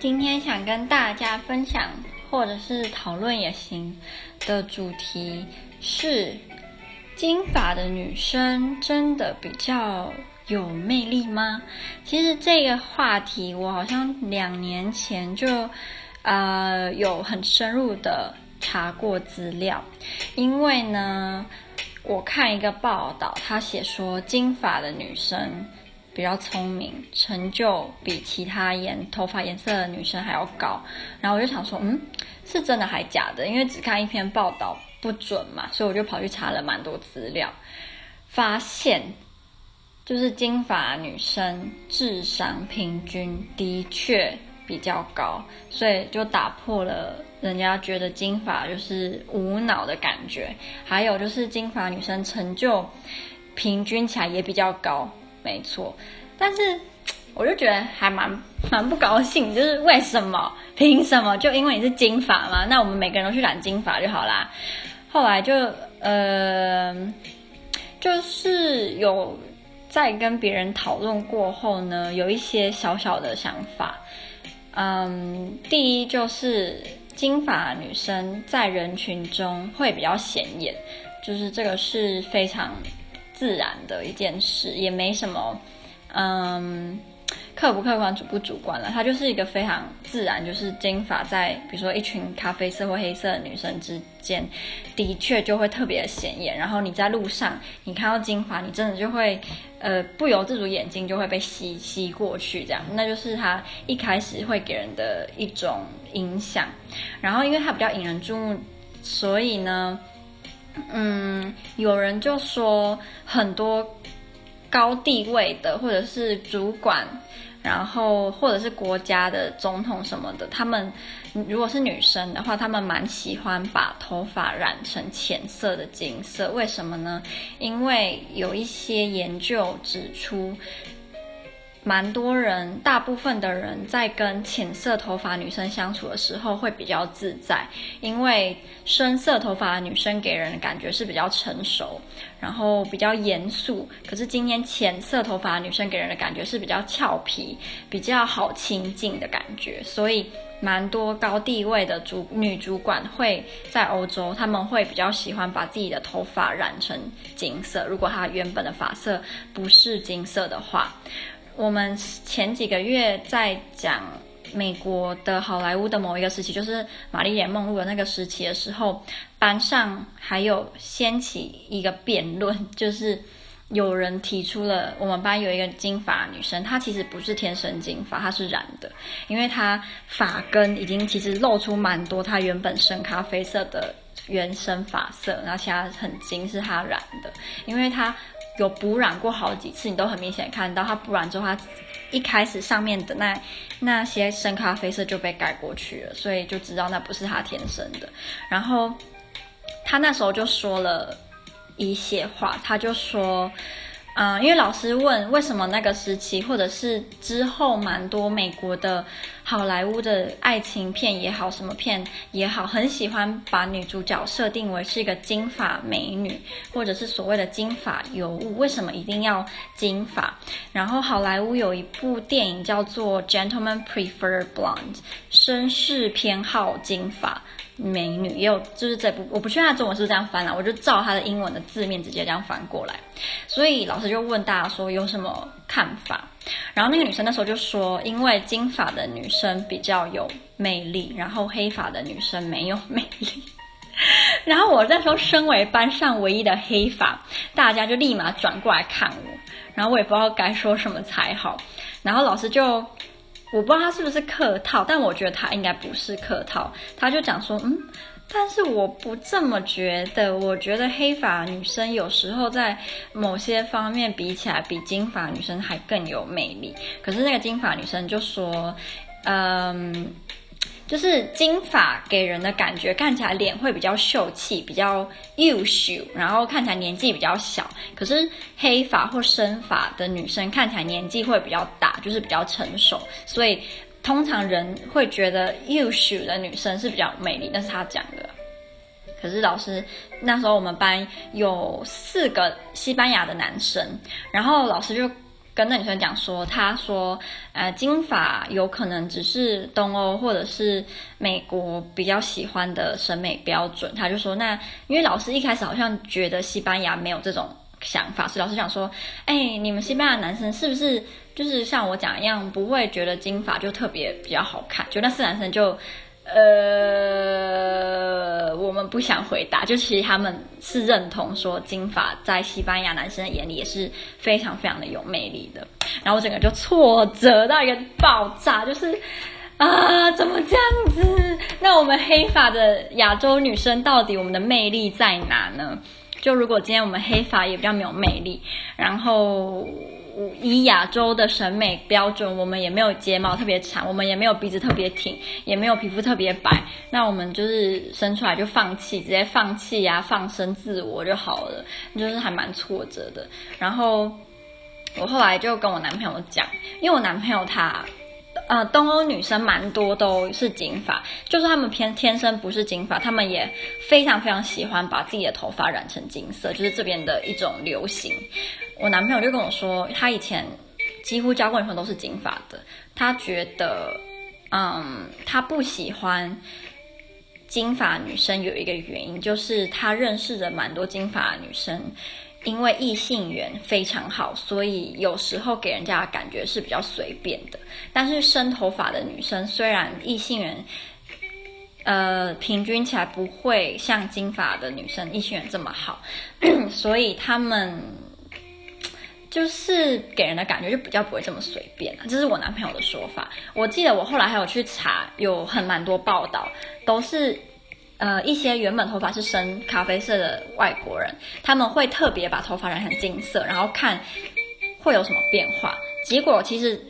今天想跟大家分享或者是讨论也行的主题是：金发的女生真的比较有魅力吗？其实这个话题我好像两年前就呃有很深入的查过资料，因为呢，我看一个报道，他写说金发的女生。比较聪明，成就比其他颜头发颜色的女生还要高。然后我就想说，嗯，是真的还假的？因为只看一篇报道不准嘛，所以我就跑去查了蛮多资料，发现就是金发女生智商平均的确比较高，所以就打破了人家觉得金发就是无脑的感觉。还有就是金发女生成就平均起来也比较高。没错，但是 我就觉得还蛮 蛮不高兴，就是为什么？凭什么？就因为你是金发嘛？那我们每个人都去染金发就好啦。后来就呃，就是有在跟别人讨论过后呢，有一些小小的想法。嗯，第一就是金发女生在人群中会比较显眼，就是这个是非常。自然的一件事，也没什么，嗯，客不客观、主不主观了。它就是一个非常自然，就是金发在，比如说一群咖啡色或黑色的女生之间，的确就会特别显眼。然后你在路上，你看到金发，你真的就会，呃，不由自主眼睛就会被吸吸过去，这样，那就是它一开始会给人的一种影响。然后因为它比较引人注目，所以呢。嗯，有人就说很多高地位的，或者是主管，然后或者是国家的总统什么的，他们如果是女生的话，他们蛮喜欢把头发染成浅色的金色。为什么呢？因为有一些研究指出。蛮多人，大部分的人在跟浅色头发女生相处的时候会比较自在，因为深色头发的女生给人的感觉是比较成熟，然后比较严肃。可是今天浅色头发的女生给人的感觉是比较俏皮，比较好亲近的感觉。所以，蛮多高地位的主女主管会在欧洲，他们会比较喜欢把自己的头发染成金色。如果她原本的发色不是金色的话。我们前几个月在讲美国的好莱坞的某一个时期，就是玛丽莲梦露的那个时期的时候，班上还有掀起一个辩论，就是有人提出了我们班有一个金发女生，她其实不是天生金发，她是染的，因为她发根已经其实露出蛮多她原本深咖啡色的原生发色，然后其他很金是她染的，因为她。有补染过好几次，你都很明显看到它补染之后，它一开始上面的那那些深咖啡色就被盖过去了，所以就知道那不是他天生的。然后他那时候就说了一些话，他就说。嗯，因为老师问为什么那个时期，或者是之后，蛮多美国的好莱坞的爱情片也好，什么片也好，很喜欢把女主角设定为是一个金发美女，或者是所谓的金发尤物。为什么一定要金发？然后好莱坞有一部电影叫做《Gentlemen Prefer Blonde》，绅士偏好金发。美女也有，就是这部我不确定他中文是不是这样翻了，我就照他的英文的字面直接这样翻过来。所以老师就问大家说有什么看法，然后那个女生那时候就说，因为金发的女生比较有魅力，然后黑发的女生没有魅力。然后我那时候身为班上唯一的黑发，大家就立马转过来看我，然后我也不知道该说什么才好，然后老师就。我不知道他是不是客套，但我觉得他应该不是客套。他就讲说，嗯，但是我不这么觉得。我觉得黑发女生有时候在某些方面比起来，比金发女生还更有魅力。可是那个金发女生就说，嗯。就是金发给人的感觉，看起来脸会比较秀气，比较优秀，然后看起来年纪比较小。可是黑发或深发的女生看起来年纪会比较大，就是比较成熟。所以通常人会觉得优秀的女生是比较美丽，那是他讲的。可是老师那时候我们班有四个西班牙的男生，然后老师就。跟那女生讲说，她说，呃，金发有可能只是东欧或者是美国比较喜欢的审美标准。她就说，那因为老师一开始好像觉得西班牙没有这种想法，所以老师想说，哎，你们西班牙男生是不是就是像我讲一样，不会觉得金发就特别比较好看？就那四男生就。呃，我们不想回答，就其实他们是认同说金发在西班牙男生的眼里也是非常非常的有魅力的。然后我整个就挫折到一个爆炸，就是啊，怎么这样子？那我们黑发的亚洲女生到底我们的魅力在哪呢？就如果今天我们黑发也比较没有魅力，然后。以亚洲的审美标准，我们也没有睫毛特别长，我们也没有鼻子特别挺，也没有皮肤特别白，那我们就是生出来就放弃，直接放弃呀、放生自我就好了，就是还蛮挫折的。然后我后来就跟我男朋友讲，因为我男朋友他，呃，东欧女生蛮多都是金发，就是他们偏天生不是金发，他们也非常非常喜欢把自己的头发染成金色，就是这边的一种流行。我男朋友就跟我说，他以前几乎交过女朋友都是金发的。他觉得，嗯，他不喜欢金发女生有一个原因，就是他认识的蛮多金发女生，因为异性缘非常好，所以有时候给人家的感觉是比较随便的。但是深头发的女生，虽然异性缘，呃，平均起来不会像金发的女生异性缘这么好，所以他们。就是给人的感觉就比较不会这么随便，这是我男朋友的说法。我记得我后来还有去查，有很蛮多报道，都是呃一些原本头发是深咖啡色的外国人，他们会特别把头发染成金色，然后看会有什么变化。结果其实。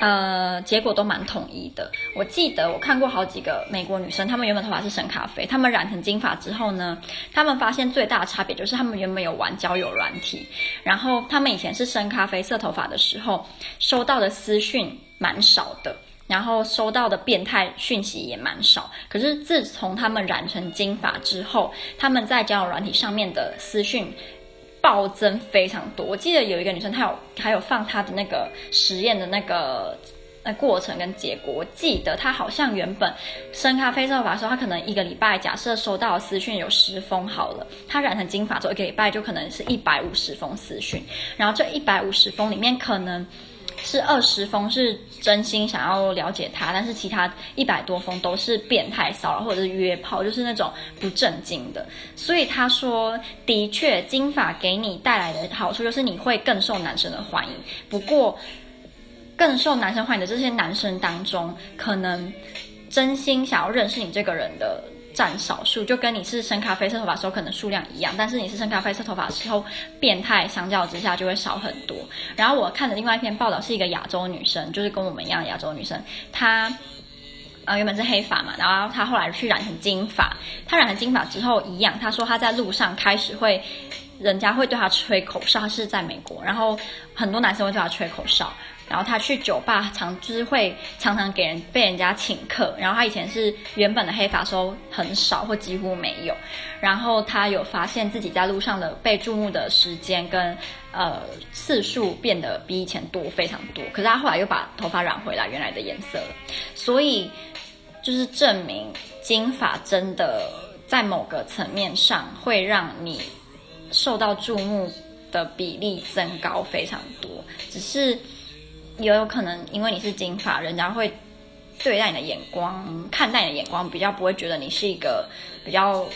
呃，结果都蛮统一的。我记得我看过好几个美国女生，她们原本头发是深咖啡，她们染成金发之后呢，她们发现最大的差别就是她们原本有玩交友软体，然后她们以前是深咖啡色头发的时候，收到的私讯蛮少的，然后收到的变态讯息也蛮少。可是自从他们染成金发之后，他们在交友软体上面的私讯。暴增非常多，我记得有一个女生，她有还有放她的那个实验的那个那过程跟结果。我记得她好像原本深咖啡色头发的时候，她可能一个礼拜假设收到私讯有十封好了，她染成金发之后一个礼拜就可能是一百五十封私讯，然后这一百五十封里面可能。是二十封是真心想要了解他，但是其他一百多封都是变态骚扰或者是约炮，就是那种不正经的。所以他说，的确金发给你带来的好处就是你会更受男生的欢迎。不过，更受男生欢迎的这些男生当中，可能真心想要认识你这个人的。占少数，就跟你是深咖啡色头发的时候可能数量一样，但是你是深咖啡色头发的时候，变态相较之下就会少很多。然后我看的另外一篇报道是一个亚洲女生，就是跟我们一样亚洲女生，她呃原本是黑发嘛，然后她后来去染成金发。她染成金发之后一样，她说她在路上开始会，人家会对她吹口哨，她是在美国，然后很多男生会对她吹口哨。然后他去酒吧常就是会常常给人被人家请客，然后他以前是原本的黑发候很少或几乎没有，然后他有发现自己在路上的被注目的时间跟呃次数变得比以前多非常多，可是他后来又把头发染回来原来的颜色了，所以就是证明金发真的在某个层面上会让你受到注目的比例增高非常多，只是。也有可能因为你是金发，人家会对待你的眼光、看待你的眼光比较不会觉得你是一个比较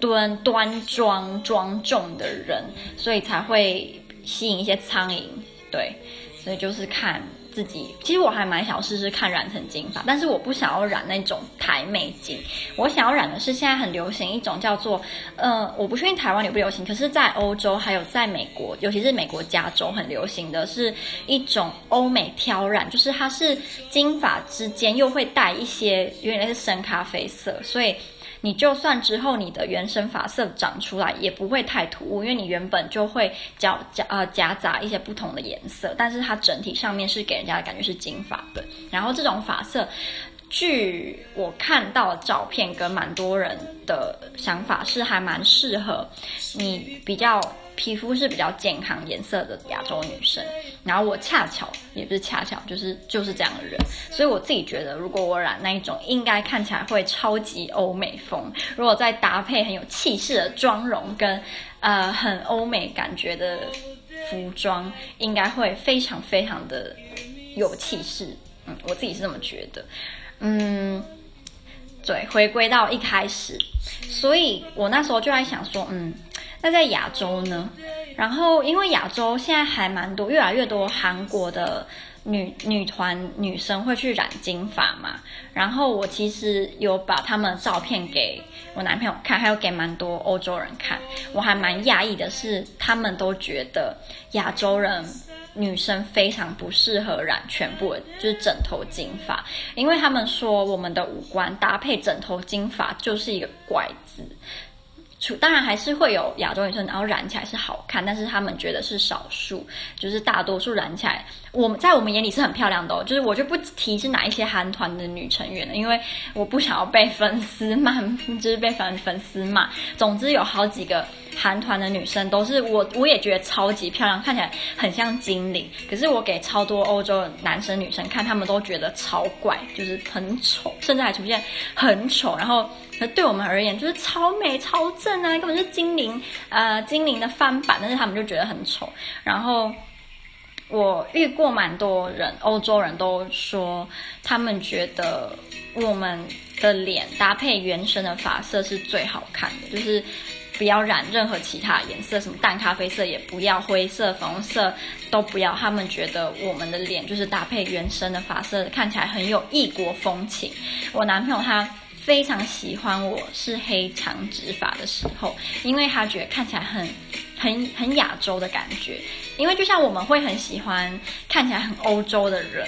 端端庄庄重的人，所以才会吸引一些苍蝇。对，所以就是看。自己其实我还蛮想试试看染成金发，但是我不想要染那种台妹金，我想要染的是现在很流行一种叫做，呃，我不确定台湾流不流行，可是在欧洲还有在美国，尤其是美国加州很流行的是一种欧美挑染，就是它是金发之间又会带一些有点类似深咖啡色，所以。你就算之后你的原生发色长出来，也不会太突兀，因为你原本就会夹夹呃夹杂一些不同的颜色，但是它整体上面是给人家的感觉是金发的。然后这种发色，据我看到的照片跟蛮多人的想法是还蛮适合你比较皮肤是比较健康颜色的亚洲女生，然后我恰巧也不是恰巧，就是就是这样的人，所以我自己觉得，如果我染那一种，应该看起来会超级欧美风。如果再搭配很有气势的妆容跟呃很欧美感觉的服装，应该会非常非常的有气势。嗯，我自己是这么觉得。嗯，对，回归到一开始，所以我那时候就在想说，嗯。那在亚洲呢？然后因为亚洲现在还蛮多，越来越多韩国的女女团女生会去染金发嘛。然后我其实有把他们的照片给我男朋友看，还有给蛮多欧洲人看。我还蛮讶异的是，他们都觉得亚洲人女生非常不适合染全部就是枕头金发，因为他们说我们的五官搭配枕头金发就是一个怪字。当然还是会有亚洲女生，然后染起来是好看，但是他们觉得是少数，就是大多数染起来，我们在我们眼里是很漂亮的。就是我就不提是哪一些韩团的女成员了，因为我不想要被粉丝骂，就是被粉粉丝骂。总之有好几个韩团的女生都是我，我也觉得超级漂亮，看起来很像精灵。可是我给超多欧洲男生女生看，他们都觉得超怪，就是很丑，甚至还出现很丑，然后。对我们而言就是超美超正啊，根本是精灵，呃，精灵的翻版，但是他们就觉得很丑。然后我遇过蛮多人，欧洲人都说，他们觉得我们的脸搭配原生的发色是最好看的，就是不要染任何其他颜色，什么淡咖啡色也不要，灰色、粉红色都不要。他们觉得我们的脸就是搭配原生的发色，看起来很有异国风情。我男朋友他。非常喜欢我是黑长直发的时候，因为他觉得看起来很、很、很亚洲的感觉。因为就像我们会很喜欢看起来很欧洲的人，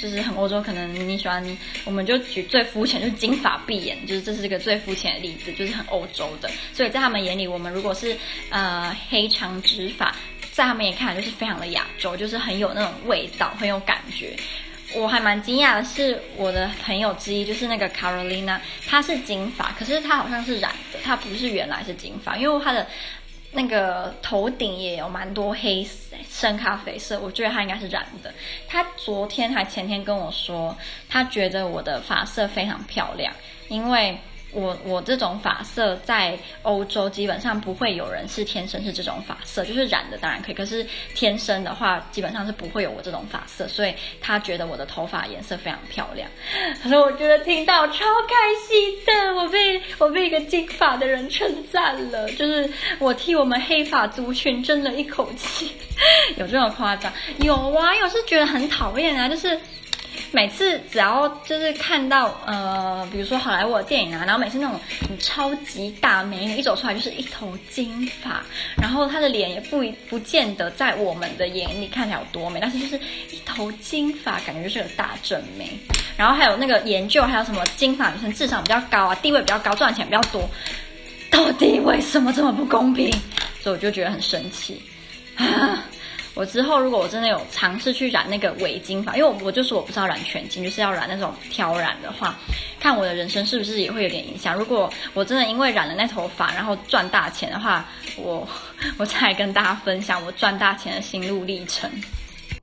就是很欧洲。可能你喜欢，我们就举最肤浅，就是金发碧眼，就是这是一个最肤浅的例子，就是很欧洲的。所以在他们眼里，我们如果是呃黑长直发，在他们眼看来就是非常的亚洲，就是很有那种味道，很有感觉。我还蛮惊讶的是，我的朋友之一就是那个 Carolina，她是金发，可是她好像是染的，她不是原来是金发，因为她的那个头顶也有蛮多黑深咖啡色，我觉得她应该是染的。她昨天还前天跟我说，她觉得我的发色非常漂亮，因为。我我这种发色在欧洲基本上不会有人是天生是这种发色，就是染的当然可以，可是天生的话基本上是不会有我这种发色，所以他觉得我的头发颜色非常漂亮。他说我觉得听到超开心的，我被我被一个金发的人称赞了，就是我替我们黑发族群争了一口气，有这么夸张？有啊，有是觉得很讨厌啊，就是。每次只要就是看到呃，比如说好莱坞的电影啊，然后每次那种超级大美女一走出来就是一头金发，然后她的脸也不不见得在我们的眼里看起来有多美，但是就是一头金发，感觉就是个大正妹。然后还有那个研究，还有什么金发女生智商比较高啊，地位比较高，赚钱比较多，到底为什么这么不公平？所以我就觉得很生气啊。我之后如果我真的有尝试去染那个伪金发，因为我我就说我不知道染全金，就是要染那种挑染的话，看我的人生是不是也会有点影响。如果我真的因为染了那头发，然后赚大钱的话，我 我再跟大家分享我赚大钱的心路历程。